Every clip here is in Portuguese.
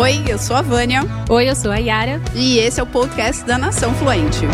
Oi, eu sou a Vânia. Oi, eu sou a Yara. E esse é o podcast da Nação Fluente.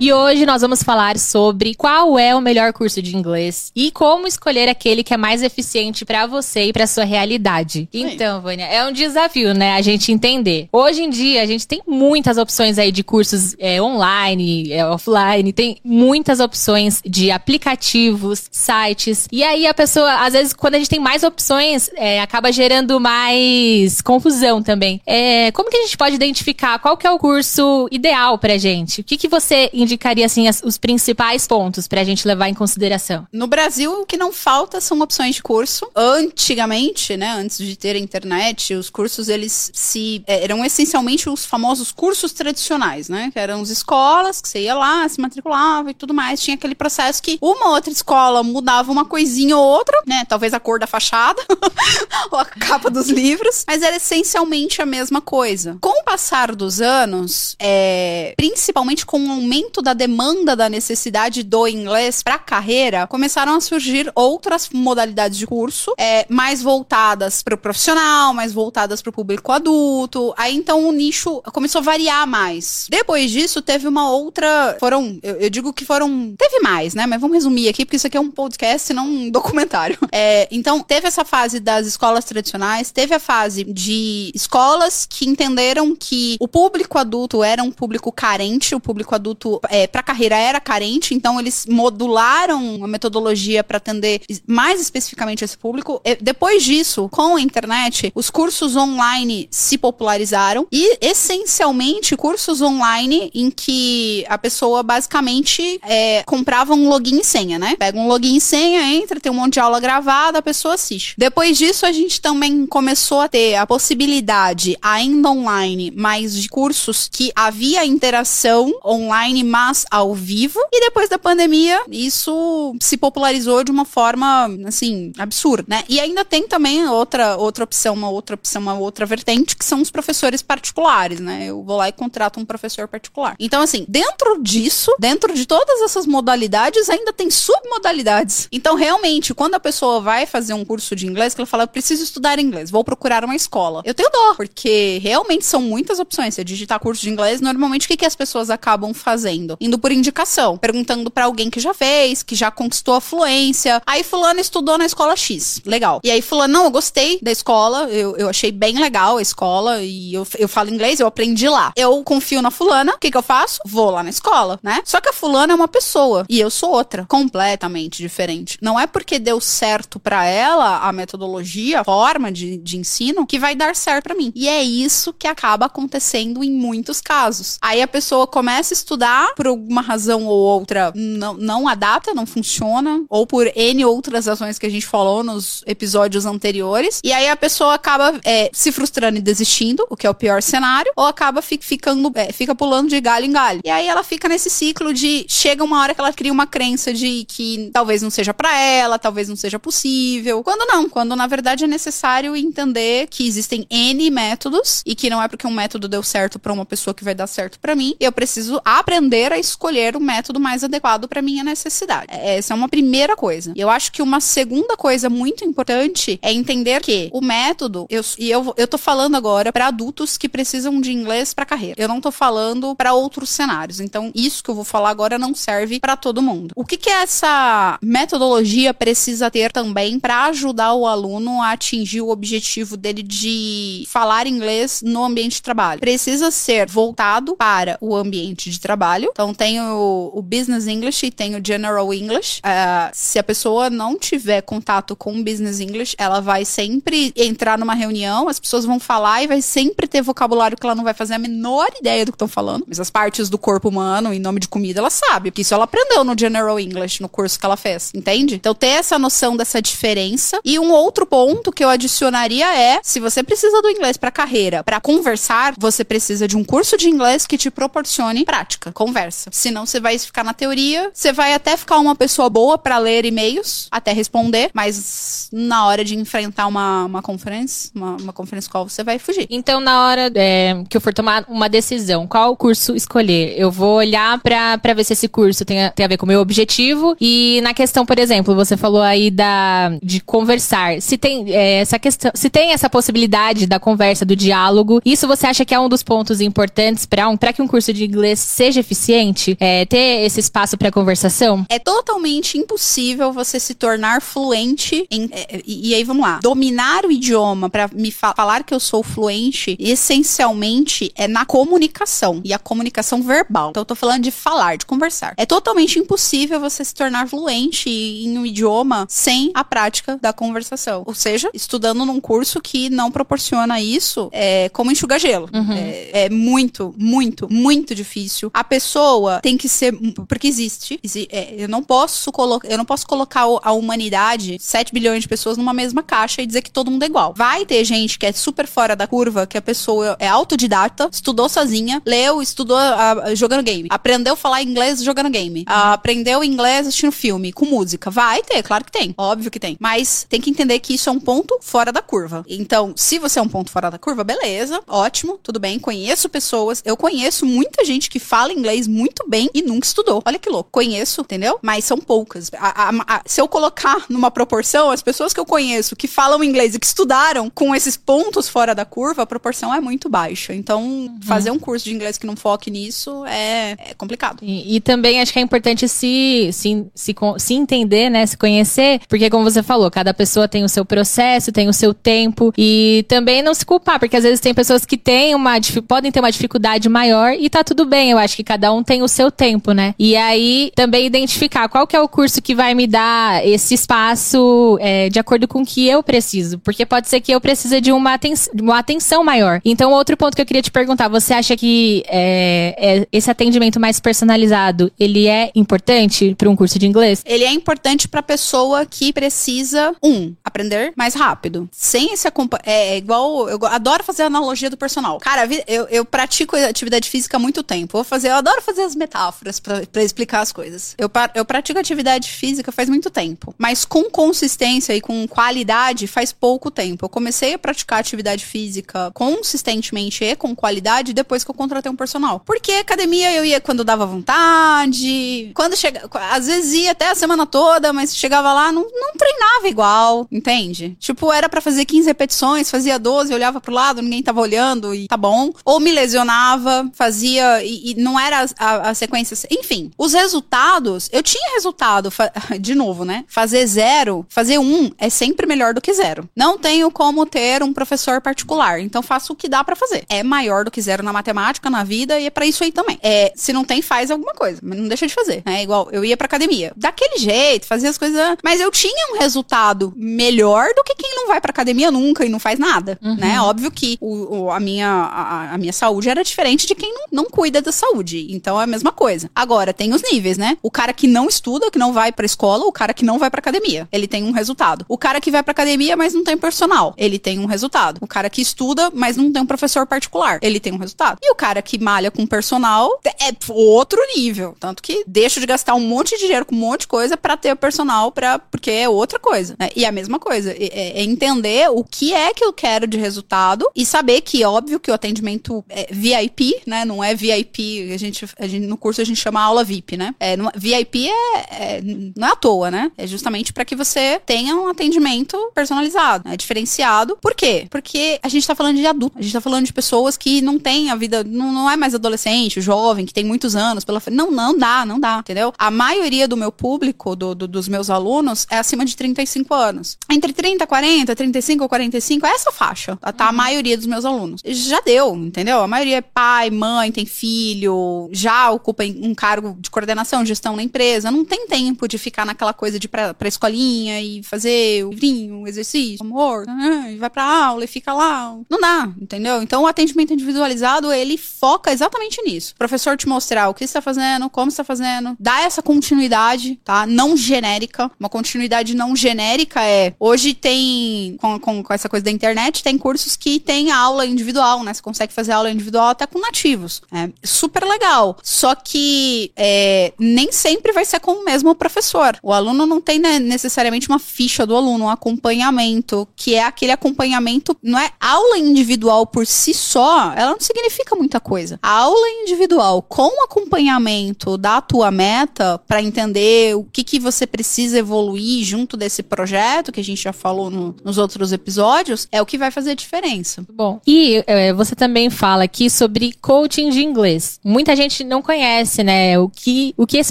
E hoje nós vamos falar sobre qual é o melhor curso de inglês e como escolher aquele que é mais eficiente para você e para sua realidade. Então, Vânia, é um desafio, né, a gente entender. Hoje em dia a gente tem muitas opções aí de cursos é, online, é, offline, tem muitas opções de aplicativos, sites. E aí a pessoa, às vezes, quando a gente tem mais opções, é, acaba gerando mais confusão também. É, como que a gente pode identificar qual que é o curso ideal pra gente? O que, que você indicaria, assim, as, os principais pontos pra gente levar em consideração? No Brasil, o que não falta são opções de curso. Antigamente, né, antes de ter a internet, os cursos, eles se... É, eram essencialmente os famosos cursos tradicionais, né? Que eram as escolas, que você ia lá, se matriculava e tudo mais. Tinha aquele processo que uma outra escola mudava uma coisinha ou outra, né? Talvez a cor da fachada, a capa dos livros, mas era essencialmente a mesma coisa. Com o passar dos anos, é, principalmente com o aumento da demanda da necessidade do inglês para a carreira, começaram a surgir outras modalidades de curso, é, mais voltadas para o profissional, mais voltadas para o público adulto. Aí então o nicho começou a variar mais. Depois disso, teve uma outra. Foram, eu, eu digo que foram. Teve mais, né? Mas vamos resumir aqui, porque isso aqui é um podcast, não um documentário. É, então, teve essa fase das escolas tradicionais, teve a fase de escolas que entenderam que o público adulto era um público carente, o público adulto é, para carreira era carente, então eles modularam a metodologia para atender mais especificamente esse público. E, depois disso, com a internet, os cursos online se popularizaram e essencialmente cursos online em que a pessoa basicamente é, comprava um login e senha, né? Pega um login e senha, entra, tem um monte de aula gravada, a pessoa assiste. Depois disso, a gente também começou a ter a possibilidade, ainda online, mas de cursos que havia interação online, mas ao vivo. E depois da pandemia, isso se popularizou de uma forma, assim, absurda, né? E ainda tem também outra, outra opção, uma outra opção, uma outra vertente, que são os professores particulares, né? Eu vou lá e contrato um professor particular. Então, assim, dentro disso, dentro de todas essas modalidades, ainda tem submodalidades. Então, realmente, quando a pessoa vai fazer um curso de inglês, que ela fala, eu preciso estudar inglês, vou procurar uma escola. Eu tenho dó, porque realmente são muitas opções. Se digitar curso de inglês, normalmente o que, que as pessoas acabam fazendo? Indo por indicação, perguntando para alguém que já fez, que já conquistou a fluência. Aí fulano estudou na escola X. Legal. E aí fulano, não, eu gostei da escola, eu, eu achei bem legal a escola e eu, eu falo inglês, eu aprendi lá. Eu confio na fulana, o que que eu faço? Vou lá na escola, né? Só que a fulana é uma pessoa e eu sou outra, completamente diferente. Não é porque deu certo para ela a metodologia, a forma de, de ensino, que vai dar certo para mim. E é isso que acaba acontecendo em muitos casos. Aí a pessoa começa a estudar por alguma razão ou outra, não, não adapta, não funciona, ou por N outras razões que a gente falou nos episódios anteriores. E aí a pessoa acaba é, se frustrando e desistindo, o que é o pior cenário, ou acaba fi ficando, é, fica pulando de galho em galho. E aí ela fica nesse ciclo de chega uma hora que ela cria uma crença de que talvez não seja para ela, talvez não seja possível. Quando não, quando na verdade é necessário entender que existem N métodos e que não é porque um método deu certo para uma pessoa que vai dar certo para mim. Eu preciso aprender a escolher o método mais adequado para minha necessidade. Essa é uma primeira coisa. Eu acho que uma segunda coisa muito importante é entender que o método, eu, e eu, eu tô falando agora para adultos que precisam de inglês para carreira. Eu não tô falando para outros cenários. Então, isso que eu vou falar agora não serve para todo mundo. O que que essa metodologia precisa ter também para ajudar o aluno a atingir o objetivo dele de falar inglês no ambiente de trabalho? Precisa ser voltado para o ambiente de trabalho. Então, tem o, o Business English e tem o General English. Uh, se a pessoa não tiver contato com o Business English, ela vai sempre entrar numa reunião, as pessoas vão falar e vai sempre ter vocabulário que ela não vai fazer a menor ideia do que estão falando. Mas as partes do corpo humano, em nome de comida, ela sabe, porque isso ela aprendeu no General English, no curso que ela fez, entende? Então, ter essa noção dessa diferença. E um outro ponto que eu adicionaria é: se você precisa do inglês para carreira, para conversar, você precisa de um curso de inglês que te proporcione prática, conversa. Senão você vai ficar na teoria, você vai até ficar uma pessoa boa para ler e-mails, até responder, mas na hora de enfrentar uma, uma conferência, uma, uma conference call, você vai fugir. Então, na hora é, que eu for tomar uma decisão, qual curso escolher? Eu vou olhar para ver se esse curso tem a, tem a ver com o meu objetivo. E na questão, por exemplo, você falou aí da, de conversar. Se tem é, essa questão, se tem essa possibilidade da conversa, do diálogo, isso você acha que é um dos pontos importantes para um, que um curso de inglês seja eficiente? É, ter esse espaço para conversação? É totalmente impossível você se tornar fluente em. É, e, e, aí vamos lá. Dominar o idioma para me fa falar que eu sou fluente, essencialmente é na comunicação. E a comunicação verbal. Então eu tô falando de falar, de conversar. É totalmente impossível você se tornar fluente em um idioma sem a prática da conversação. Ou seja, estudando num curso que não proporciona isso, é como enxugar gelo. Uhum. É, é, muito, muito, muito difícil. A pessoa tem que ser. Porque existe. É, eu não posso colocar. Eu não posso colocar a humanidade, 7 bilhões de pessoas, numa mesma caixa e dizer que todo mundo é igual. Vai ter gente que é super fora da curva, que a pessoa é autodidata, estudou sozinha, leu, estudou uh, jogando game. Aprendeu a falar inglês jogando game. Uh, aprendeu inglês assistindo filme, com música. Vai ter, claro que tem. Óbvio que tem. Mas tem que entender que isso é um ponto fora da curva. Então, se você é um ponto fora da curva, beleza, ótimo, tudo bem. Conheço pessoas. Eu conheço muita gente que fala inglês muito bem e nunca estudou. Olha que louco. Conheço, entendeu? Mas são poucas. A, a, a, se eu colocar numa proporção, as pessoas que eu conheço que falam inglês e que estudaram com esses pontos fora da curva, a proporção é muito baixa. Então, uhum. fazer um curso de inglês que não foque nisso é, é complicado. E, e, também acho que é importante se, se, se, se entender, né? Se conhecer, porque como você falou, cada pessoa tem o seu processo, tem o seu tempo e também não se culpar, porque às vezes tem pessoas que têm uma podem ter uma dificuldade maior e tá tudo bem. Eu acho que cada um tem o seu tempo, né? E aí também identificar qual que é o curso que vai me dar esse espaço é, de acordo com o que eu preciso, porque pode ser que eu precise de uma, aten uma atenção maior. Então, outro ponto que eu queria te perguntar, você acha que é, é, esse atendimento mais personalizado, ele é importante para um curso de inglês? Ele é importante para pessoa que precisa um aprender mais rápido. Sem esse é, é igual eu adoro fazer a analogia do personal. Cara, eu, eu pratico atividade física há muito tempo. Vou fazer, eu adoro fazer as metáforas para explicar as coisas. Eu, eu pratico atividade física faz muito tempo, mas com consistência e com qualidade faz pouco tempo. Eu comecei a praticar atividade física consistentemente e com qualidade depois que eu contratei um personal. Porque academia eu ia quando dava vontade, quando chega, às vezes ia até a semana toda, mas chegava lá não, não treinava igual, entende? Tipo, era para fazer 15 repetições, fazia 12, olhava pro lado, ninguém tava olhando e tá bom. Ou me lesionava, fazia e, e não era a, a, sequência. Enfim, os resultados, eu tinha resultado, de novo, né? Fazer zero, fazer um é sempre melhor do que zero. Não tenho como ter um professor particular, então faço o que dá para fazer. É maior do que zero na matemática, na vida e é para isso aí também. É, se não tem, faz alguma coisa, mas não deixa de fazer, né? Igual eu ia pra academia, daquele jeito, fazia as coisas, mas eu tinha um resultado melhor do que quem não vai pra academia nunca e não faz nada, uhum. né? Óbvio que o, o a minha a, a, minha saúde era diferente de quem não, não cuida da saúde. Então é a mesma coisa. Agora, tem os níveis, né? O cara que não estuda, que não vai pra escola, o cara que não vai pra academia. Ele tem um resultado. O cara que vai pra academia, mas não tem personal. Ele tem um resultado. O cara que estuda, mas não tem um professor particular. Ele tem um resultado. E o cara que malha com personal é outro nível. Tanto que deixa de gastar um monte de dinheiro com um monte de coisa para ter personal, pra, porque é outra coisa. Né? E a mesma coisa. É, é entender o que é que eu quero de resultado e saber que, óbvio, que o atendimento é VIP, né? Não é VIP, a gente, a gente no curso a gente chama aula VIP, né? É, no, VIP é, é, não é à toa, né? É justamente para que você tenha um atendimento personalizado, né? diferenciado. Por quê? Porque a gente tá falando de adulto, a gente tá falando de pessoas que não têm a vida, não, não é mais adolescente, jovem, que tem muitos anos pela frente. Não, não dá, não dá, entendeu? A maioria do meu público, do, do, dos meus alunos, é acima de 35 anos. Entre 30, 40, 35 ou 45, é essa faixa, tá? Uhum. A maioria dos meus alunos. Já deu, entendeu? A maioria é pai, mãe, tem filho, já ocupa um cargo de coordenação, gestão na empresa, não tem tempo de ficar naquela coisa de ir pra, pra escolinha e fazer o livrinho, o exercício, amor, né? vai pra aula e fica lá. Não dá, entendeu? Então o atendimento individualizado, ele foca exatamente nisso. O professor te mostrar o que está fazendo, como está fazendo, dá essa continuidade, tá? Não genérica. Uma continuidade não genérica é, hoje tem, com, com, com essa coisa da internet, tem cursos que tem aula individual, né? Você consegue fazer aula individual até com nativos. É super legal. Só que é, nem sempre vai ser com o mesmo professor. O aluno não tem né, necessariamente uma ficha do aluno, um acompanhamento, que é aquele acompanhamento, não é aula individual por si só, ela não significa muita coisa. A aula individual com acompanhamento da tua meta para entender o que, que você precisa evoluir junto desse projeto que a gente já falou no, nos outros episódios, é o que vai fazer a diferença. Bom, e é, você também fala aqui sobre coaching de inglês. Muita gente não conhece, né, o que, o que esse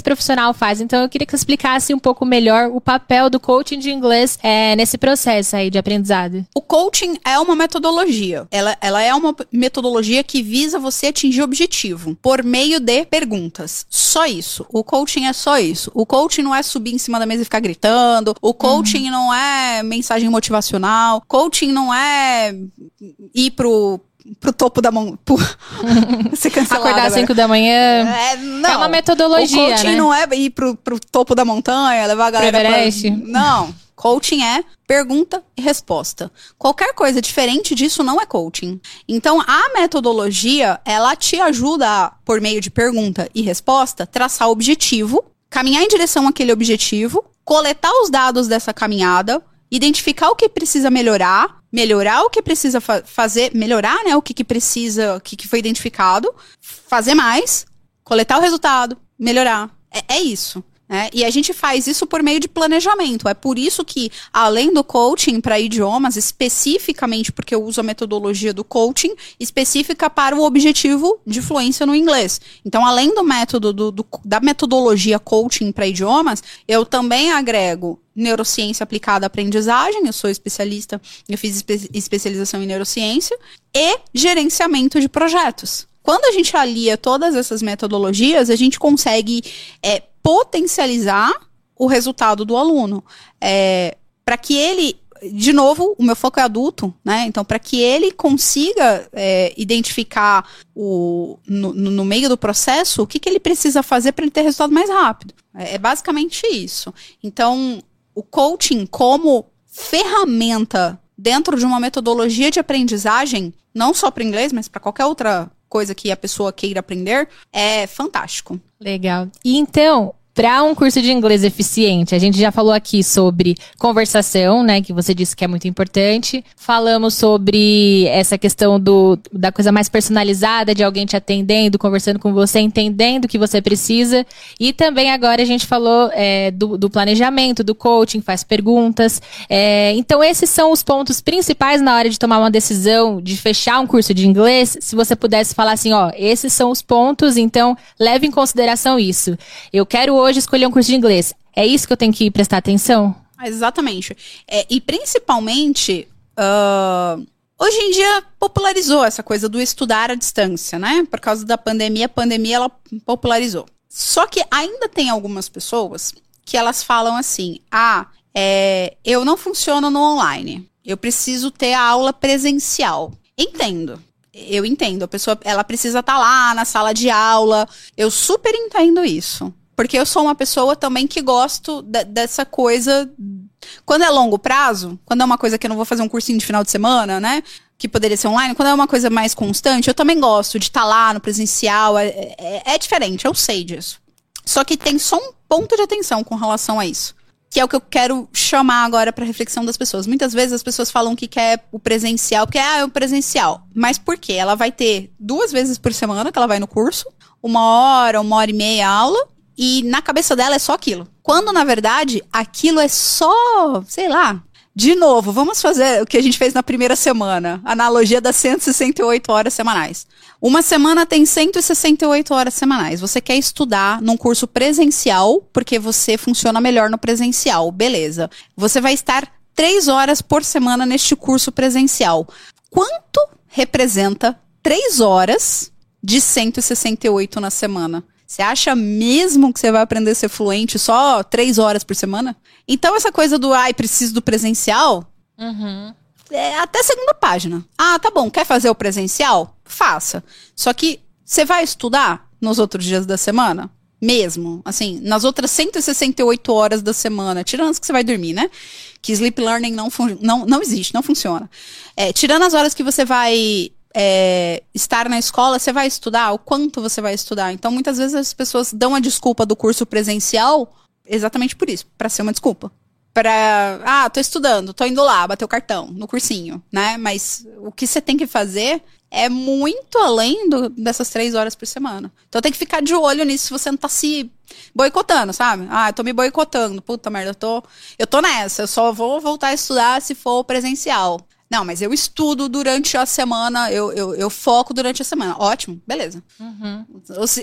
profissional faz. Então eu queria que você explicasse um pouco melhor o papel do coaching de inglês é, nesse processo aí de aprendizado. O coaching é uma metodologia. Ela, ela é uma metodologia que visa você atingir o objetivo por meio de perguntas. Só isso. O coaching é só isso. O coaching não é subir em cima da mesa e ficar gritando. O coaching uhum. não é mensagem motivacional. Coaching não é ir pro, pro topo da mão. ser Acordar às 5 da manhã. É, não. é uma metodologia. O coaching né? não é ir pro, pro topo da montanha, levar a galera. Pra... Não. Coaching é pergunta e resposta. Qualquer coisa diferente disso não é coaching. Então, a metodologia, ela te ajuda a, por meio de pergunta e resposta, traçar o objetivo, caminhar em direção àquele objetivo, coletar os dados dessa caminhada, identificar o que precisa melhorar, melhorar o que precisa fa fazer, melhorar, né, o que, que precisa, o que, que foi identificado, fazer mais, coletar o resultado, melhorar. É, é isso. Né? E a gente faz isso por meio de planejamento. É por isso que, além do coaching para idiomas, especificamente porque eu uso a metodologia do coaching, específica para o objetivo de fluência no inglês. Então, além do método do, do, da metodologia coaching para idiomas, eu também agrego neurociência aplicada à aprendizagem, eu sou especialista, eu fiz espe especialização em neurociência, e gerenciamento de projetos. Quando a gente alia todas essas metodologias, a gente consegue é, potencializar o resultado do aluno. É, para que ele de novo, o meu foco é adulto, né? Então, para que ele consiga é, identificar o, no, no, meio do processo o que, que ele precisa fazer para ele ter resultado mais rápido. É, é, basicamente isso. Então, o coaching como ferramenta dentro de uma metodologia de aprendizagem, não só para inglês, mas para qualquer outra coisa que a pessoa queira aprender, é fantástico. Legal. E então, para um curso de inglês eficiente, a gente já falou aqui sobre conversação, né, que você disse que é muito importante. Falamos sobre essa questão do, da coisa mais personalizada, de alguém te atendendo, conversando com você, entendendo o que você precisa. E também agora a gente falou é, do, do, planejamento, do coaching, faz perguntas. É, então, esses são os pontos principais na hora de tomar uma decisão de fechar um curso de inglês. Se você pudesse falar assim, ó, esses são os pontos, então leve em consideração isso. Eu quero hoje hoje escolher um curso de inglês. É isso que eu tenho que prestar atenção? Exatamente. É, e principalmente, uh, hoje em dia popularizou essa coisa do estudar à distância, né? Por causa da pandemia, a pandemia ela popularizou. Só que ainda tem algumas pessoas que elas falam assim: ah, é, eu não funciono no online. Eu preciso ter a aula presencial. Entendo. Eu entendo. A pessoa ela precisa estar tá lá na sala de aula. Eu super entendo isso. Porque eu sou uma pessoa também que gosto de, dessa coisa. Quando é longo prazo, quando é uma coisa que eu não vou fazer um cursinho de final de semana, né? Que poderia ser online, quando é uma coisa mais constante, eu também gosto de estar tá lá no presencial. É, é, é diferente, eu sei disso. Só que tem só um ponto de atenção com relação a isso que é o que eu quero chamar agora para reflexão das pessoas. Muitas vezes as pessoas falam que quer o presencial, porque ah, é o presencial. Mas por quê? Ela vai ter duas vezes por semana que ela vai no curso, uma hora, uma hora e meia aula, e na cabeça dela é só aquilo. Quando, na verdade, aquilo é só, sei lá. De novo, vamos fazer o que a gente fez na primeira semana. Analogia das 168 horas semanais. Uma semana tem 168 horas semanais. Você quer estudar num curso presencial, porque você funciona melhor no presencial. Beleza. Você vai estar três horas por semana neste curso presencial. Quanto representa três horas de 168 na semana? Você acha mesmo que você vai aprender a ser fluente só três horas por semana? Então, essa coisa do ai, preciso do presencial. Uhum. É até segunda página. Ah, tá bom. Quer fazer o presencial? Faça. Só que você vai estudar nos outros dias da semana? Mesmo. Assim, nas outras 168 horas da semana, tirando as que você vai dormir, né? Que sleep learning não, não, não existe, não funciona. É, tirando as horas que você vai é, estar na escola, você vai estudar? O quanto você vai estudar? Então, muitas vezes as pessoas dão a desculpa do curso presencial exatamente por isso, para ser uma desculpa. Pra, ah, tô estudando, tô indo lá, bater o cartão no cursinho, né? Mas o que você tem que fazer é muito além do, dessas três horas por semana. Então tem que ficar de olho nisso se você não tá se boicotando, sabe? Ah, eu tô me boicotando. Puta merda, eu tô, eu tô nessa. Eu só vou voltar a estudar se for presencial. Não, mas eu estudo durante a semana, eu, eu, eu foco durante a semana. Ótimo, beleza. Uhum.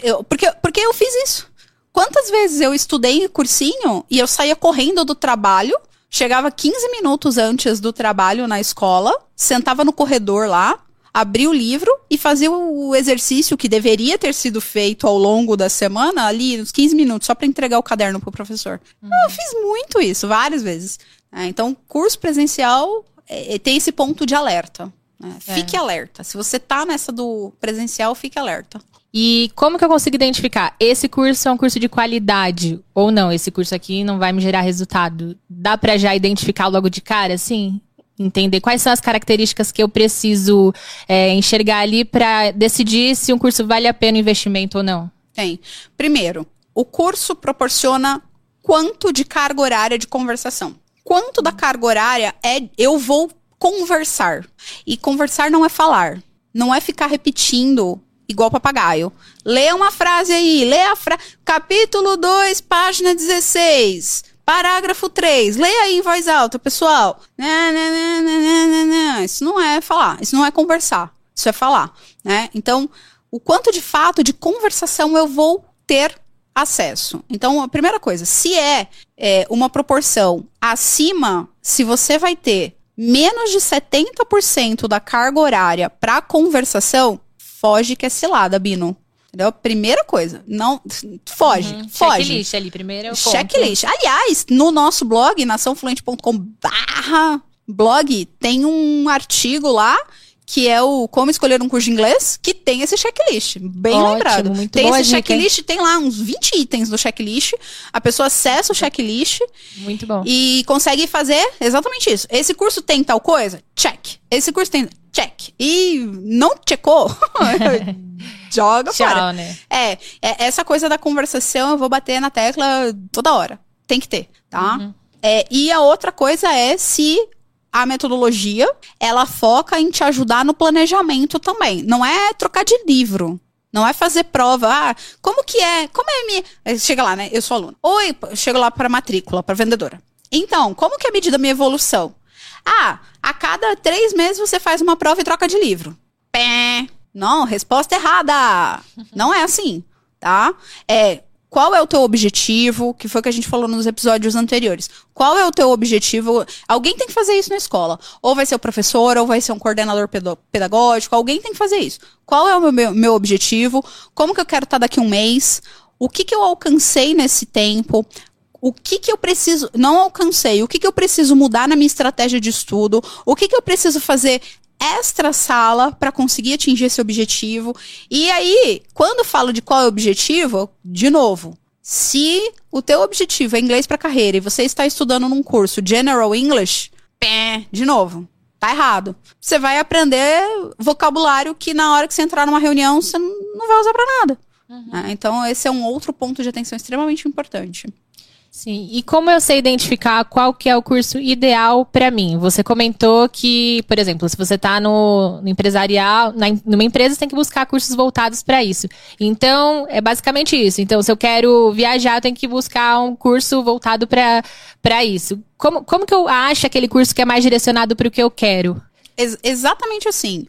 Eu, porque, porque eu fiz isso. Quantas vezes eu estudei cursinho e eu saía correndo do trabalho, chegava 15 minutos antes do trabalho na escola, sentava no corredor lá, abria o livro e fazia o exercício que deveria ter sido feito ao longo da semana, ali, uns 15 minutos, só para entregar o caderno pro professor. Uhum. Eu fiz muito isso, várias vezes. É, então, curso presencial é, é, tem esse ponto de alerta. Né? É. Fique alerta. Se você tá nessa do presencial, fique alerta. E como que eu consigo identificar? Esse curso é um curso de qualidade ou não? Esse curso aqui não vai me gerar resultado? Dá para já identificar logo de cara, assim? Entender quais são as características que eu preciso é, enxergar ali para decidir se um curso vale a pena o investimento ou não? Tem. Primeiro, o curso proporciona quanto de carga horária de conversação quanto da carga horária é eu vou conversar. E conversar não é falar. Não é ficar repetindo igual papagaio. Lê uma frase aí, lê a frase. Capítulo 2, página 16. Parágrafo 3. Leia aí em voz alta, pessoal. Isso não é falar, isso não é conversar. Isso é falar, né? Então, o quanto de fato de conversação eu vou ter acesso. Então, a primeira coisa, se é, é uma proporção acima, se você vai ter menos de 70% da carga horária para conversação, foge que é cilada, Bino. Entendeu? Primeira coisa, não foge, uhum. foge. Checklist ali, primeiro é Checklist. Aliás, no nosso blog, naçãofluente.com/barra blog, tem um artigo lá que é o Como Escolher um Curso de Inglês, que tem esse checklist. Bem Ótimo, lembrado. Muito tem esse checklist, tem lá uns 20 itens no checklist. A pessoa acessa o checklist. Muito bom. E consegue fazer exatamente isso. Esse curso tem tal coisa? Check. Esse curso tem. Check. E não checkou? Joga Tchau, fora. Né? É, é, essa coisa da conversação eu vou bater na tecla toda hora. Tem que ter, tá? Uhum. É, e a outra coisa é se a metodologia, ela foca em te ajudar no planejamento também. Não é trocar de livro. Não é fazer prova. Ah, como que é? Como é minha. Chega lá, né? Eu sou aluna. Oi, chego lá para matrícula, para vendedora. Então, como que é a medida da minha evolução? Ah, a cada três meses você faz uma prova e troca de livro. Pé. Não, resposta errada. Não é assim, tá? É, qual é o teu objetivo, que foi o que a gente falou nos episódios anteriores. Qual é o teu objetivo? Alguém tem que fazer isso na escola. Ou vai ser o professor, ou vai ser um coordenador pedagógico, alguém tem que fazer isso. Qual é o meu, meu objetivo? Como que eu quero estar daqui um mês? O que, que eu alcancei nesse tempo? o que, que eu preciso, não alcancei, o que, que eu preciso mudar na minha estratégia de estudo, o que, que eu preciso fazer extra sala para conseguir atingir esse objetivo. E aí, quando falo de qual é o objetivo, de novo, se o teu objetivo é inglês para carreira e você está estudando num curso General English, pé, de novo, tá errado. Você vai aprender vocabulário que na hora que você entrar numa reunião você não vai usar para nada. Uhum. É, então esse é um outro ponto de atenção extremamente importante. Sim, e como eu sei identificar qual que é o curso ideal para mim? Você comentou que, por exemplo, se você está no, no, empresarial, na, numa empresa, você tem que buscar cursos voltados para isso. Então, é basicamente isso. Então, se eu quero viajar, eu tenho que buscar um curso voltado para isso. Como, como que eu acho aquele curso que é mais direcionado para o que eu quero? Ex exatamente assim.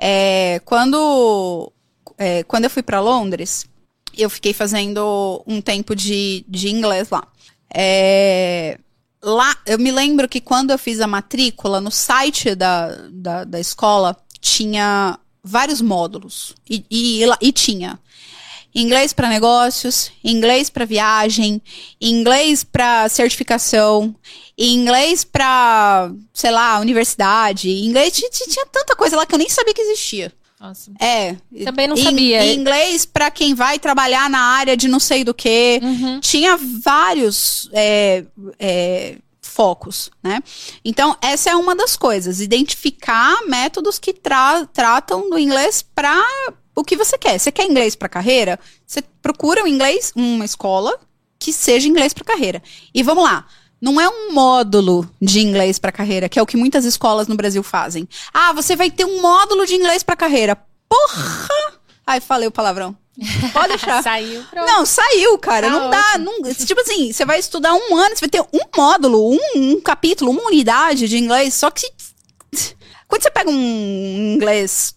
É, quando, é, quando eu fui para Londres, eu fiquei fazendo um tempo de, de inglês lá. É, lá, eu me lembro que quando eu fiz a matrícula, no site da, da, da escola, tinha vários módulos. E, e, e tinha inglês para negócios, inglês para viagem, inglês para certificação, inglês para, sei lá, universidade, inglês tinha, tinha, tanta coisa lá que eu nem sabia que existia. Nossa. É. Também não sabia. Em inglês para quem vai trabalhar na área de não sei do que. Uhum. Tinha vários é, é, focos, né? Então, essa é uma das coisas, identificar métodos que tra tratam do inglês para o que você quer. Você quer inglês para carreira? Você procura um inglês, uma escola que seja inglês para carreira. E vamos lá. Não é um módulo de inglês para carreira, que é o que muitas escolas no Brasil fazem. Ah, você vai ter um módulo de inglês para carreira. Porra! Ai, falei o palavrão. Pode deixar. saiu. Pronto. Não, saiu, cara. Tá não dá. Não, tipo assim, você vai estudar um ano, você vai ter um módulo, um, um capítulo, uma unidade de inglês. Só que quando você pega um inglês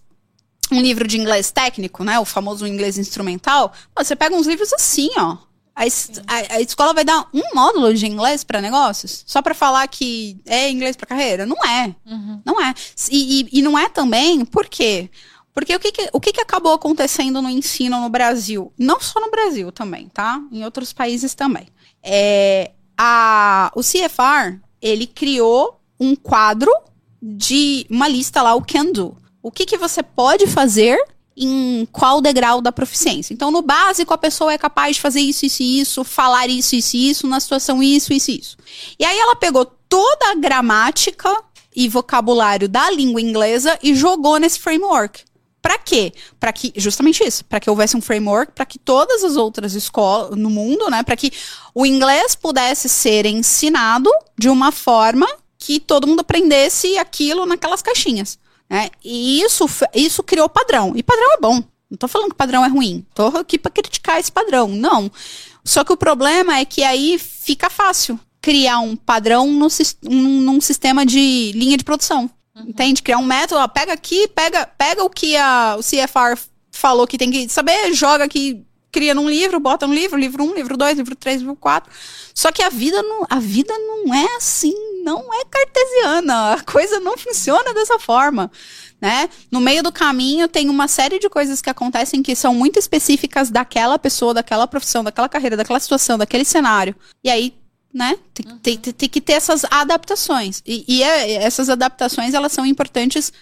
um livro de inglês técnico, né? O famoso inglês instrumental. Você pega uns livros assim, ó. A, a, a, escola vai dar um módulo de inglês para negócios? Só para falar que é inglês para carreira? Não é. Uhum. Não é. E, e, e, não é também, por quê? Porque o, que, que o que, que acabou acontecendo no ensino no Brasil? Não só no Brasil também, tá? Em outros países também. É, a, o CFR, ele criou um quadro de uma lista lá, o Can Do. O que, que você pode fazer em qual degrau da proficiência. Então, no básico, a pessoa é capaz de fazer isso, isso e isso, falar isso, isso e isso, na situação isso, isso e isso. E aí ela pegou toda a gramática e vocabulário da língua inglesa e jogou nesse framework. Para quê? Para que justamente isso, para que houvesse um framework para que todas as outras escolas no mundo, né, para que o inglês pudesse ser ensinado de uma forma que todo mundo aprendesse aquilo naquelas caixinhas. Né? E isso, isso criou padrão. E padrão é bom. Não tô falando que padrão é ruim. Tô aqui para criticar esse padrão. Não. Só que o problema é que aí fica fácil criar um padrão no, num, num sistema de linha de produção. Uhum. Entende? Criar um método, ó, pega aqui, pega, pega o que a, o CFR falou que tem que saber, joga aqui, cria num livro, bota no livro, livro 1, um, livro 2, livro 3, livro 4. Só que a vida não, a vida não é assim, não é cartesiana. A coisa não funciona dessa forma. Né? No meio do caminho tem uma série de coisas que acontecem que são muito específicas daquela pessoa, daquela profissão, daquela carreira, daquela situação, daquele cenário. E aí, né, tem, uhum. tem, tem, tem que ter essas adaptações. E, e é, essas adaptações, elas são importantes.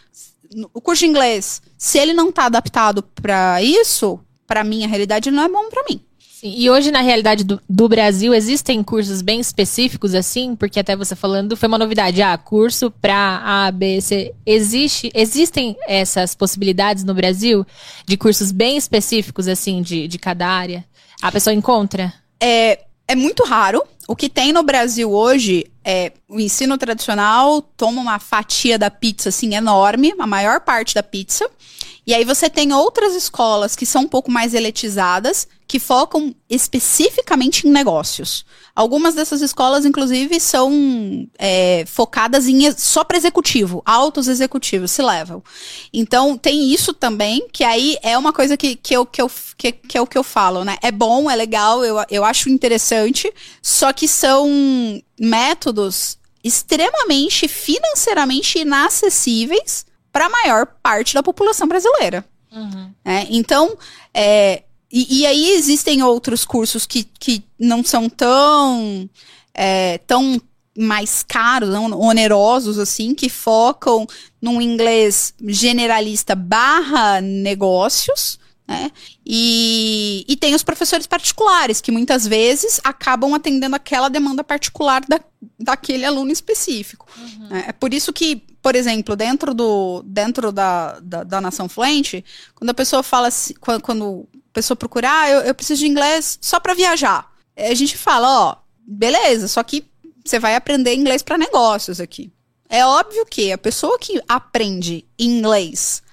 O curso de inglês, se ele não está adaptado para isso, para mim, a realidade não é bom para mim. Sim, e hoje, na realidade do, do, Brasil, existem cursos bem específicos, assim, porque até você falando, foi uma novidade. Ah, curso para A, B, C. Existe, existem essas possibilidades no Brasil de cursos bem específicos, assim, de, de cada área? A pessoa encontra? É, é muito raro. O que tem no Brasil hoje é o ensino tradicional toma uma fatia da pizza, assim, enorme, a maior parte da pizza. E aí você tem outras escolas que são um pouco mais elitizadas, que focam especificamente em negócios. Algumas dessas escolas, inclusive, são é, focadas em só para executivo, altos executivos se levam. Então, tem isso também, que aí é uma coisa que, que, eu, que, eu, que, que é o que eu falo, né? É bom, é legal, eu, eu acho interessante, só que são métodos extremamente financeiramente inacessíveis para a maior parte da população brasileira. Uhum. É, então, é, e, e, aí existem outros cursos que, que não são tão, é, tão mais caros, onerosos, assim, que focam num inglês generalista barra negócios, né? E, e tem os professores particulares, que muitas vezes acabam atendendo aquela demanda particular da, daquele aluno específico. Uhum. É, é por isso que por exemplo, dentro, do, dentro da, da, da Nação Fluente, quando a pessoa fala assim, quando, quando a pessoa procura, ah, eu, eu preciso de inglês só para viajar. A gente fala, ó, beleza, só que você vai aprender inglês para negócios aqui. É óbvio que a pessoa que aprende inglês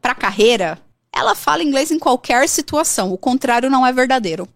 para carreira, ela fala inglês em qualquer situação. O contrário não é verdadeiro.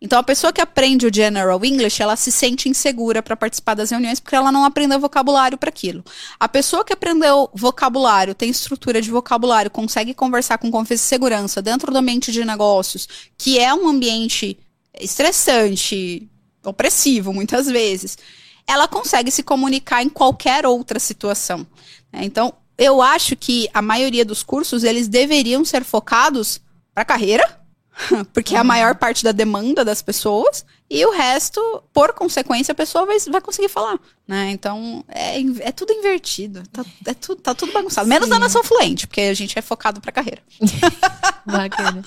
Então, a pessoa que aprende o General English, ela se sente insegura para participar das reuniões porque ela não aprendeu vocabulário para aquilo. A pessoa que aprendeu vocabulário, tem estrutura de vocabulário, consegue conversar com confiança e segurança dentro do ambiente de negócios, que é um ambiente estressante, opressivo muitas vezes, ela consegue se comunicar em qualquer outra situação. Né? Então, eu acho que a maioria dos cursos eles deveriam ser focados para carreira porque é a maior parte da demanda das pessoas, e o resto, por consequência, a pessoa vai, vai conseguir falar. Né? Então, é, é tudo invertido. Tá, é tudo, tá tudo bagunçado. Menos Sim. na nação fluente, porque a gente é focado pra carreira. Bacana.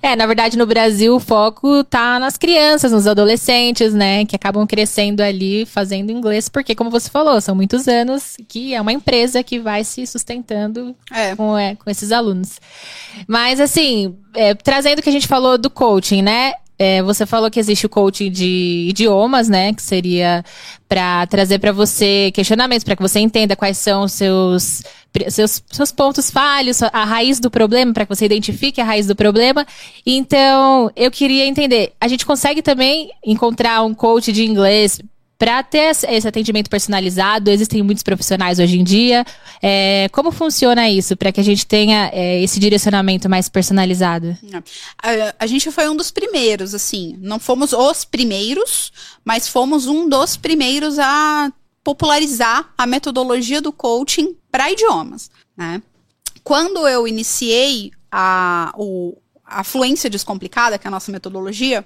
É, na verdade, no Brasil, o foco tá nas crianças, nos adolescentes, né? Que acabam crescendo ali fazendo inglês, porque, como você falou, são muitos anos que é uma empresa que vai se sustentando é. Com, é, com esses alunos. Mas, assim, é, trazendo o que a gente falou do coaching, né? É, você falou que existe o coaching de idiomas, né? Que seria para trazer para você questionamentos, para que você entenda quais são os seus, seus, seus pontos falhos, a raiz do problema, para que você identifique a raiz do problema. Então, eu queria entender, a gente consegue também encontrar um coach de inglês para ter esse atendimento personalizado, existem muitos profissionais hoje em dia. É, como funciona isso para que a gente tenha é, esse direcionamento mais personalizado? A, a, gente foi um dos primeiros, assim. Não fomos os primeiros, mas fomos um dos primeiros a popularizar a metodologia do coaching para idiomas. Né? Quando eu iniciei a, o, a fluência descomplicada, que é a nossa metodologia,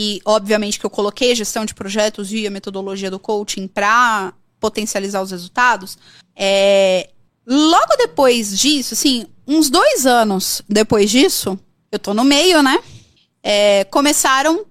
e, obviamente, que eu coloquei gestão de projetos e a metodologia do coaching para potencializar os resultados. É, logo depois disso, assim, uns dois anos depois disso, eu tô no meio, né? É, começaram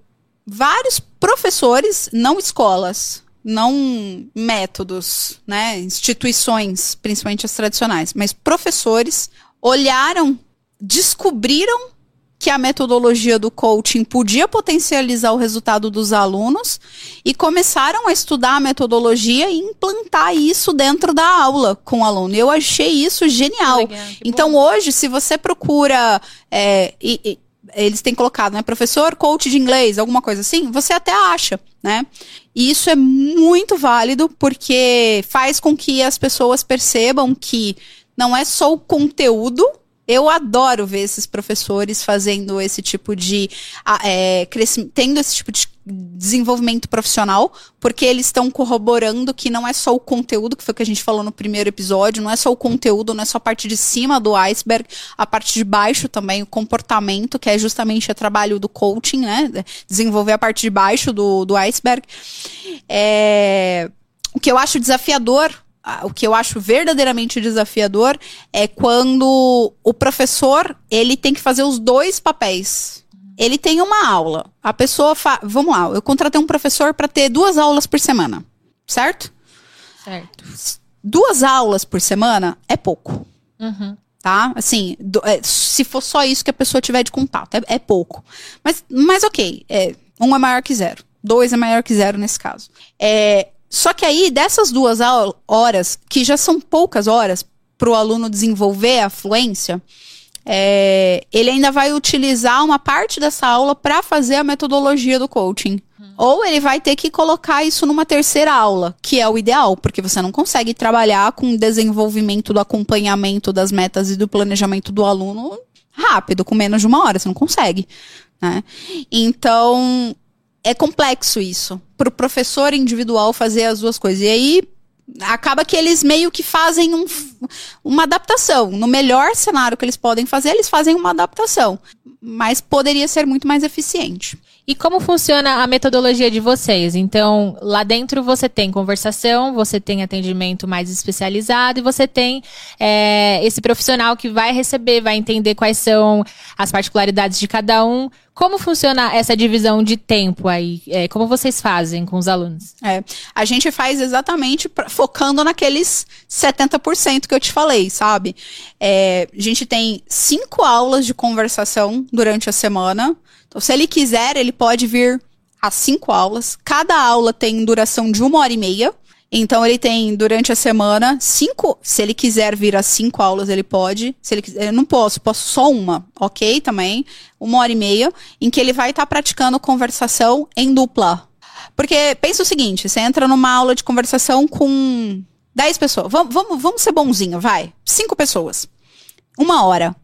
vários professores, não escolas, não métodos, né? Instituições, principalmente as tradicionais, mas professores olharam, descobriram que a metodologia do coaching podia potencializar o resultado dos alunos e começaram a estudar a metodologia e implantar isso dentro da aula com o aluno. Eu achei isso genial. Legal, então, bom. hoje, se você procura. É, e, e, eles têm colocado, né? Professor, coach de inglês, alguma coisa assim, você até acha, né? E isso é muito válido porque faz com que as pessoas percebam que não é só o conteúdo eu adoro ver esses professores fazendo esse tipo de. É, tendo esse tipo de desenvolvimento profissional, porque eles estão corroborando que não é só o conteúdo, que foi o que a gente falou no primeiro episódio, não é só o conteúdo, não é só a parte de cima do iceberg, a parte de baixo também, o comportamento, que é justamente o trabalho do coaching, né? Desenvolver a parte de baixo do, do iceberg. É, o que eu acho desafiador o que eu acho verdadeiramente desafiador é quando o professor ele tem que fazer os dois papéis. Ele tem uma aula. A pessoa fa... vamos lá, eu contratei um professor para ter duas aulas por semana, certo? Certo. Duas aulas por semana é pouco. Uhum. Tá? Assim, do, é, se for só isso que a pessoa tiver de contato, é, é pouco. Mas, mas ok, é, um é maior que zero. Dois é maior que zero nesse caso. É, só que aí, dessas duas horas, que já são poucas horas para o aluno desenvolver a fluência, é, ele ainda vai utilizar uma parte dessa aula para fazer a metodologia do coaching. Hum. Ou ele vai ter que colocar isso numa terceira aula, que é o ideal, porque você não consegue trabalhar com o desenvolvimento do acompanhamento das metas e do planejamento do aluno rápido, com menos de uma hora, você não consegue. Né? Então, é complexo isso. Para o professor individual fazer as duas coisas. E aí acaba que eles meio que fazem um, uma adaptação. No melhor cenário que eles podem fazer, eles fazem uma adaptação. Mas poderia ser muito mais eficiente. E como funciona a metodologia de vocês? Então, lá dentro você tem conversação, você tem atendimento mais especializado e você tem é, esse profissional que vai receber, vai entender quais são as particularidades de cada um. Como funciona essa divisão de tempo aí? É, como vocês fazem com os alunos? É, a gente faz exatamente pra, focando naqueles 70% que eu te falei, sabe? É, a gente tem cinco aulas de conversação durante a semana. Então, se ele quiser, ele pode vir às cinco aulas. Cada aula tem duração de uma hora e meia. Então ele tem durante a semana cinco. Se ele quiser vir às cinco aulas, ele pode. Se ele quiser, eu não posso, posso só uma, ok? Também uma hora e meia, em que ele vai estar tá praticando conversação em dupla. Porque pensa o seguinte: você entra numa aula de conversação com dez pessoas. Vamos, vamos, vamos ser bonzinho, vai. Cinco pessoas. Uma hora.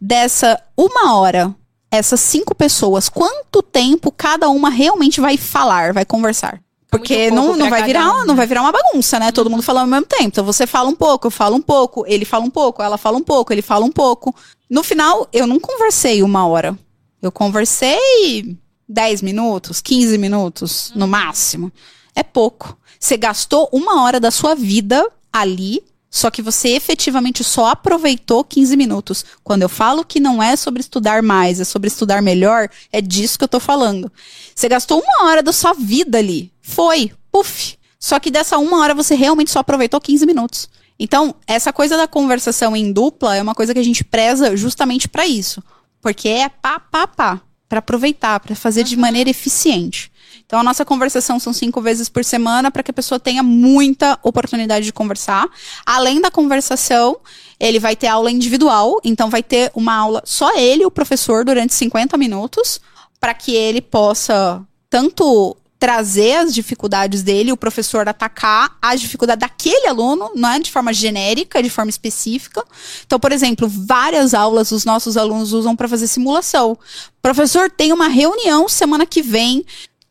Dessa uma hora, essas cinco pessoas, quanto tempo cada uma realmente vai falar, vai conversar? Porque não, não vai virar, um, não vai virar uma bagunça, né? Todo mundo falando ao mesmo tempo. Então você fala um pouco, eu falo um pouco, ele fala um pouco, ela fala um pouco, ele fala um pouco. No final, eu não conversei uma hora. Eu conversei 10 minutos, 15 minutos, no máximo. É pouco. Você gastou uma hora da sua vida ali só que você efetivamente só aproveitou 15 minutos. Quando eu falo que não é sobre estudar mais, é sobre estudar melhor, é disso que eu tô falando. Você gastou uma hora da sua vida ali. Foi. Puf. Só que dessa uma hora você realmente só aproveitou 15 minutos. Então, essa coisa da conversação em dupla é uma coisa que a gente preza justamente para isso. Porque é pá, pá, pá. Pra aproveitar, para fazer de maneira eficiente. Então, a nossa conversação são cinco vezes por semana para que a pessoa tenha muita oportunidade de conversar. Além da conversação, ele vai ter aula individual, então vai ter uma aula só ele, o professor, durante 50 minutos, para que ele possa tanto trazer as dificuldades dele, o professor atacar a dificuldade daquele aluno, não é de forma genérica, de forma específica. Então, por exemplo, várias aulas os nossos alunos usam para fazer simulação. Professor, tem uma reunião semana que vem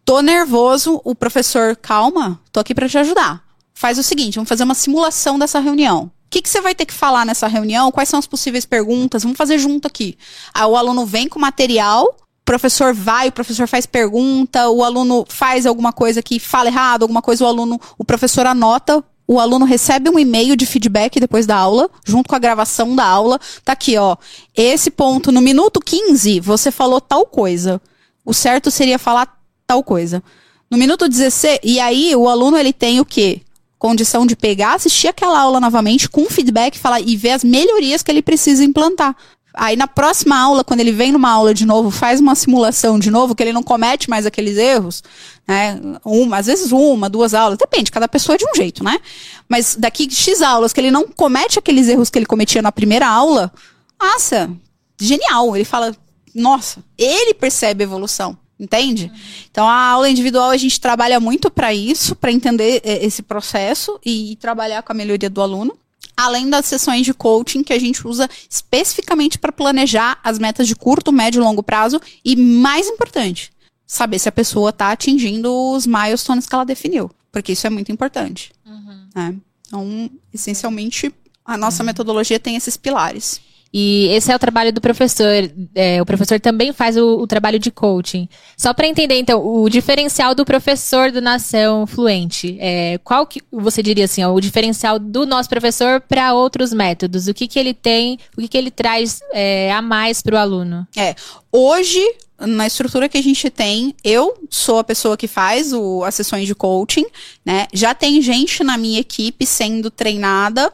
Tô nervoso, o professor, calma, tô aqui para te ajudar. Faz o seguinte, vamos fazer uma simulação dessa reunião. O que, que você vai ter que falar nessa reunião? Quais são as possíveis perguntas? Vamos fazer junto aqui. Aí o aluno vem com material, o professor vai, o professor faz pergunta, o aluno faz alguma coisa que fala errado, alguma coisa, o aluno, o professor anota, o aluno recebe um e-mail de feedback depois da aula, junto com a gravação da aula. Tá aqui, ó. Esse ponto, no minuto 15, você falou tal coisa. O certo seria falar tal coisa. No minuto 16, e aí o aluno ele tem o quê? Condição de pegar, assistir aquela aula novamente com feedback falar, e ver as melhorias que ele precisa implantar. Aí na próxima aula, quando ele vem numa aula de novo, faz uma simulação de novo, que ele não comete mais aqueles erros, né? Uma, às vezes uma, duas aulas, depende, cada pessoa é de um jeito, né? Mas daqui X aulas que ele não comete aqueles erros que ele cometia na primeira aula, nossa, genial. Ele fala, nossa, ele percebe a evolução. Entende? Então a aula individual a gente trabalha muito para isso, para entender é, esse processo e, trabalhar com a melhoria do aluno. Além das sessões de coaching que a gente usa especificamente para planejar as metas de curto, médio e longo prazo e mais importante, saber se a pessoa está atingindo os milestones que ela definiu, porque isso é muito importante. Uhum. Né? Então, essencialmente, a nossa uhum. metodologia tem esses pilares. E esse é o trabalho do professor. É, o professor também faz o, o trabalho de coaching. Só para entender, então, o diferencial do professor do Nação Fluente. É, qual que você diria assim, ó, o diferencial do nosso professor para outros métodos? O que, que ele tem, o que, que ele traz é, a mais para o aluno? É, hoje na estrutura que a gente tem, eu sou a pessoa que faz o, as sessões de coaching, né? Já tem gente na minha equipe sendo treinada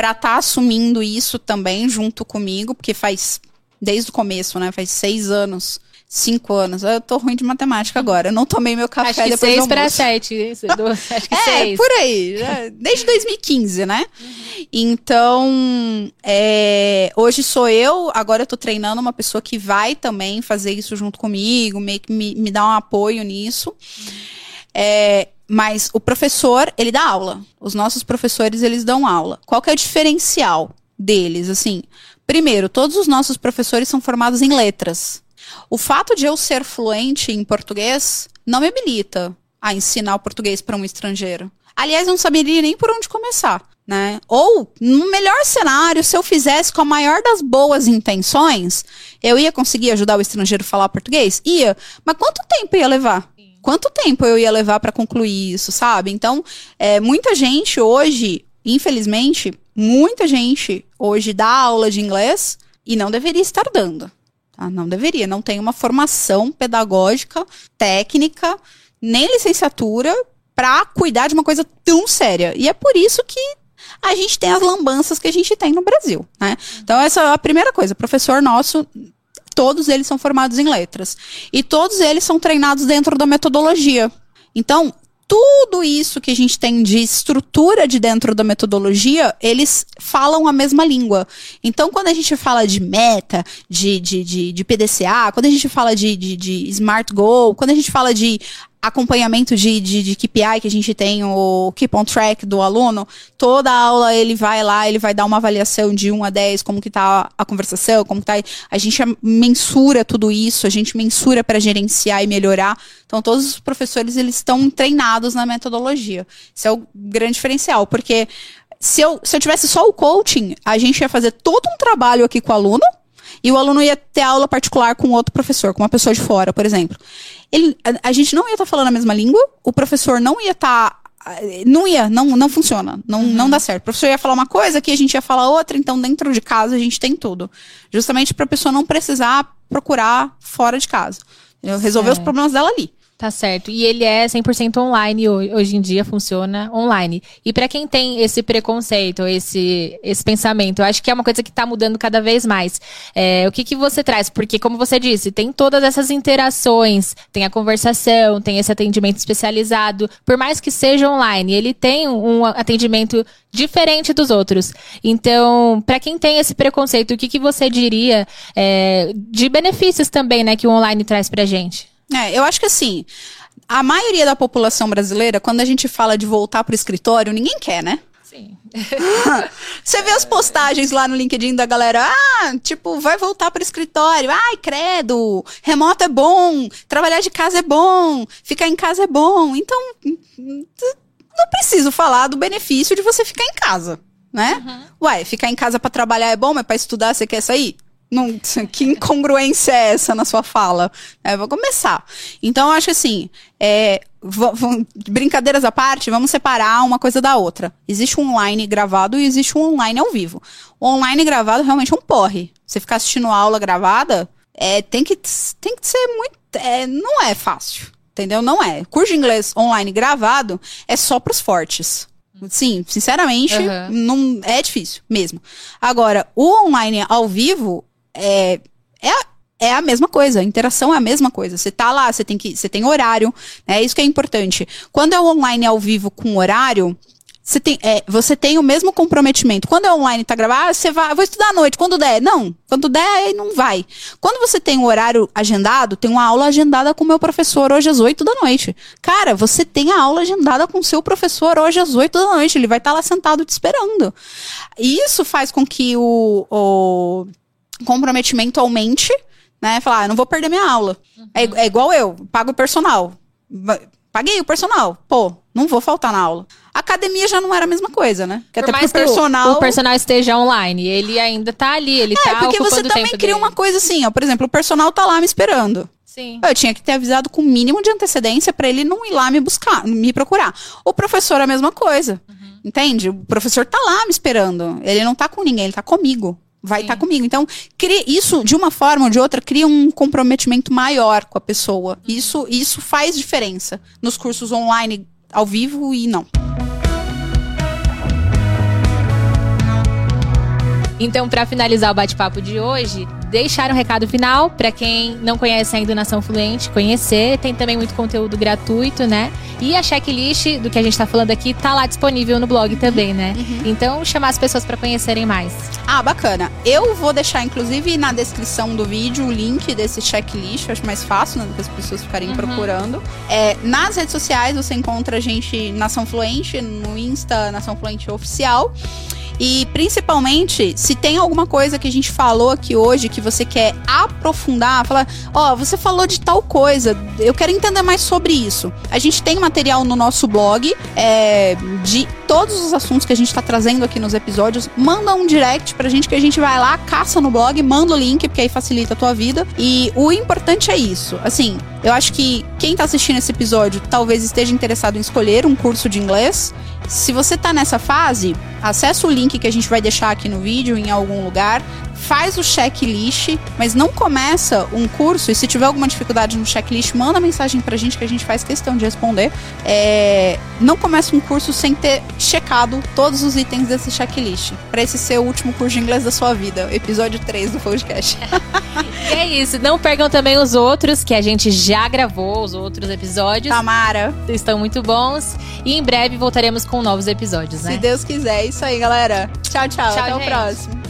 para estar tá assumindo isso também junto comigo, porque faz desde o começo, né? Faz seis anos. Cinco anos. Eu tô ruim de matemática agora. Eu não tomei meu café acho que depois seis do para sete. acho que é, seis. por aí. Desde 2015, né? Uhum. Então, é, hoje sou eu. Agora eu tô treinando uma pessoa que vai também fazer isso junto comigo, meio que me, me dar um apoio nisso. Uhum. É, mas o professor, ele dá aula. Os nossos professores, eles dão aula. Qual que é o diferencial deles? Assim, primeiro, todos os nossos professores são formados em letras. O fato de eu ser fluente em português não me habilita a ensinar o português para um estrangeiro. Aliás, eu não saberia nem por onde começar. Né? Ou, no melhor cenário, se eu fizesse com a maior das boas intenções, eu ia conseguir ajudar o estrangeiro a falar português? Ia. Mas quanto tempo ia levar? Quanto tempo eu ia levar para concluir isso, sabe? Então, é, muita gente hoje, infelizmente, muita gente hoje dá aula de inglês e não deveria estar dando. Tá? Não deveria, não tem uma formação pedagógica, técnica, nem licenciatura para cuidar de uma coisa tão séria. E é por isso que a gente tem as lambanças que a gente tem no Brasil, né? Então essa é a primeira coisa. Professor nosso todos eles são formados em letras. E todos eles são treinados dentro da metodologia. Então, tudo isso que a gente tem de estrutura de dentro da metodologia, eles falam a mesma língua. Então, quando a gente fala de meta, de, de, de, de PDCA, quando a gente fala de, de, de Smart Goal, quando a gente fala de acompanhamento de, de, de KPI que a gente tem, o Keep on Track do aluno, toda aula ele vai lá, ele vai dar uma avaliação de 1 a 10, como que tá a conversação, como que tá. A gente mensura tudo isso, a gente mensura para gerenciar e melhorar. Então, todos os professores, eles estão treinados na metodologia. Isso é o grande diferencial, porque se eu, se eu tivesse só o coaching, a gente ia fazer todo um trabalho aqui com o aluno, e o aluno ia ter aula particular com outro professor, com uma pessoa de fora, por exemplo. Ele, a, a gente não ia estar tá falando a mesma língua, o professor não ia estar. Tá, não ia, não, não funciona, não, uhum. não dá certo. O professor ia falar uma coisa, aqui a gente ia falar outra, então dentro de casa a gente tem tudo. Justamente para a pessoa não precisar procurar fora de casa. Resolver os problemas dela ali. Tá certo. E ele é 100% online hoje em dia, funciona online. E para quem tem esse preconceito, esse, esse pensamento, eu acho que é uma coisa que tá mudando cada vez mais. É, o que, que você traz? Porque, como você disse, tem todas essas interações, tem a conversação, tem esse atendimento especializado. Por mais que seja online, ele tem um atendimento diferente dos outros. Então, para quem tem esse preconceito, o que, que você diria é, de benefícios também, né, que o online traz pra gente? É, eu acho que assim, a maioria da população brasileira, quando a gente fala de voltar pro escritório, ninguém quer, né? Sim. Você vê as postagens lá no LinkedIn da galera, ah, tipo, vai voltar pro escritório, ai, credo, remoto é bom, trabalhar de casa é bom, ficar em casa é bom. Então, não preciso falar do benefício de você ficar em casa, né? Uhum. Ué, ficar em casa para trabalhar é bom, mas para estudar você quer sair? Não, que incongruência é essa na sua fala? É, vou começar. Então, eu acho assim, é, brincadeiras à parte, vamos separar uma coisa da outra. Existe um online gravado e existe um online ao vivo. O online gravado realmente é um porre. Você ficar assistindo aula gravada, é, tem, que, tem que ser muito. É, não é fácil. Entendeu? Não é. Curso de inglês online gravado é só para os fortes. Sim, sinceramente, uhum. não é difícil mesmo. Agora, o online ao vivo é, é, é a mesma coisa, a interação é a mesma coisa. Você tá lá, você tem que, você tem horário, é isso que é importante. Quando é online ao vivo com horário, você tem, é, você tem o mesmo comprometimento. Quando é online tá gravado, ah, você vai, vou estudar à noite, quando der. Não, quando der, aí não vai. Quando você tem um horário agendado, tem uma aula agendada com o meu professor hoje às 8 da noite. Cara, você tem a aula agendada com o seu professor hoje às 8 da noite. Ele vai estar tá lá sentado te esperando. E isso faz com que o, o comprometimento aumente, né? Falar, ah, não vou perder minha aula. Uhum. É, é, igual eu, pago o personal. Paguei o personal. Pô, não vou faltar na aula. A academia já não era a mesma coisa, né? Que Por até mais personal... o, o personal esteja online, ele ainda tá ali, ele é, tá porque você também cria dele. uma coisa assim, ó. Por exemplo, o personal tá lá me esperando. Sim. Eu tinha que ter avisado com o mínimo de antecedência para ele não ir lá me buscar, me procurar. O professor é a mesma coisa. Uhum. Entende? O professor tá lá me esperando. Ele não tá com ninguém, ele tá comigo vai estar tá comigo. Então, cria, isso, de uma forma ou de outra, cria um comprometimento maior com a pessoa. Isso, isso faz diferença nos cursos online, ao vivo e não. Então, para finalizar o bate-papo de hoje, deixar um recado final para quem não conhece ainda o Nação Fluente, conhecer. Tem também muito conteúdo gratuito, né? E a checklist do que a gente tá falando aqui tá lá disponível no blog também, né? Uhum. Então, chamar as pessoas para conhecerem mais. Ah, bacana. Eu vou deixar, inclusive, na descrição do vídeo o link desse checklist. Eu acho mais fácil, né? Que as pessoas ficarem uhum. procurando. É, nas redes sociais, você encontra a gente Nação Fluente, no Insta, Nação Fluente Oficial. E principalmente, se tem alguma coisa que a gente falou aqui hoje que você quer aprofundar, falar, ó, oh, você falou de tal coisa, eu quero entender mais sobre isso. A gente tem material no nosso blog é, de todos os assuntos que a gente tá trazendo aqui nos episódios. Manda um direct pra gente que a gente vai lá, caça no blog, manda o link, porque aí facilita a tua vida. E o importante é isso. Assim, eu acho que quem tá assistindo esse episódio talvez esteja interessado em escolher um curso de inglês. Se você tá nessa fase, acessa o link que a gente vai deixar aqui no vídeo em algum lugar faz o checklist, mas não começa um curso. E se tiver alguma dificuldade no checklist, manda mensagem pra gente que a gente faz questão de responder. É, não começa um curso sem ter checado todos os itens desse checklist. Pra esse ser o último curso de inglês da sua vida. Episódio 3 do podcast. e é isso. Não percam também os outros que a gente já gravou, os outros episódios. Tamara. Estão muito bons. E em breve voltaremos com novos episódios, né? Se Deus quiser. É isso aí, galera. Tchau, tchau. tchau Até gente. o próximo.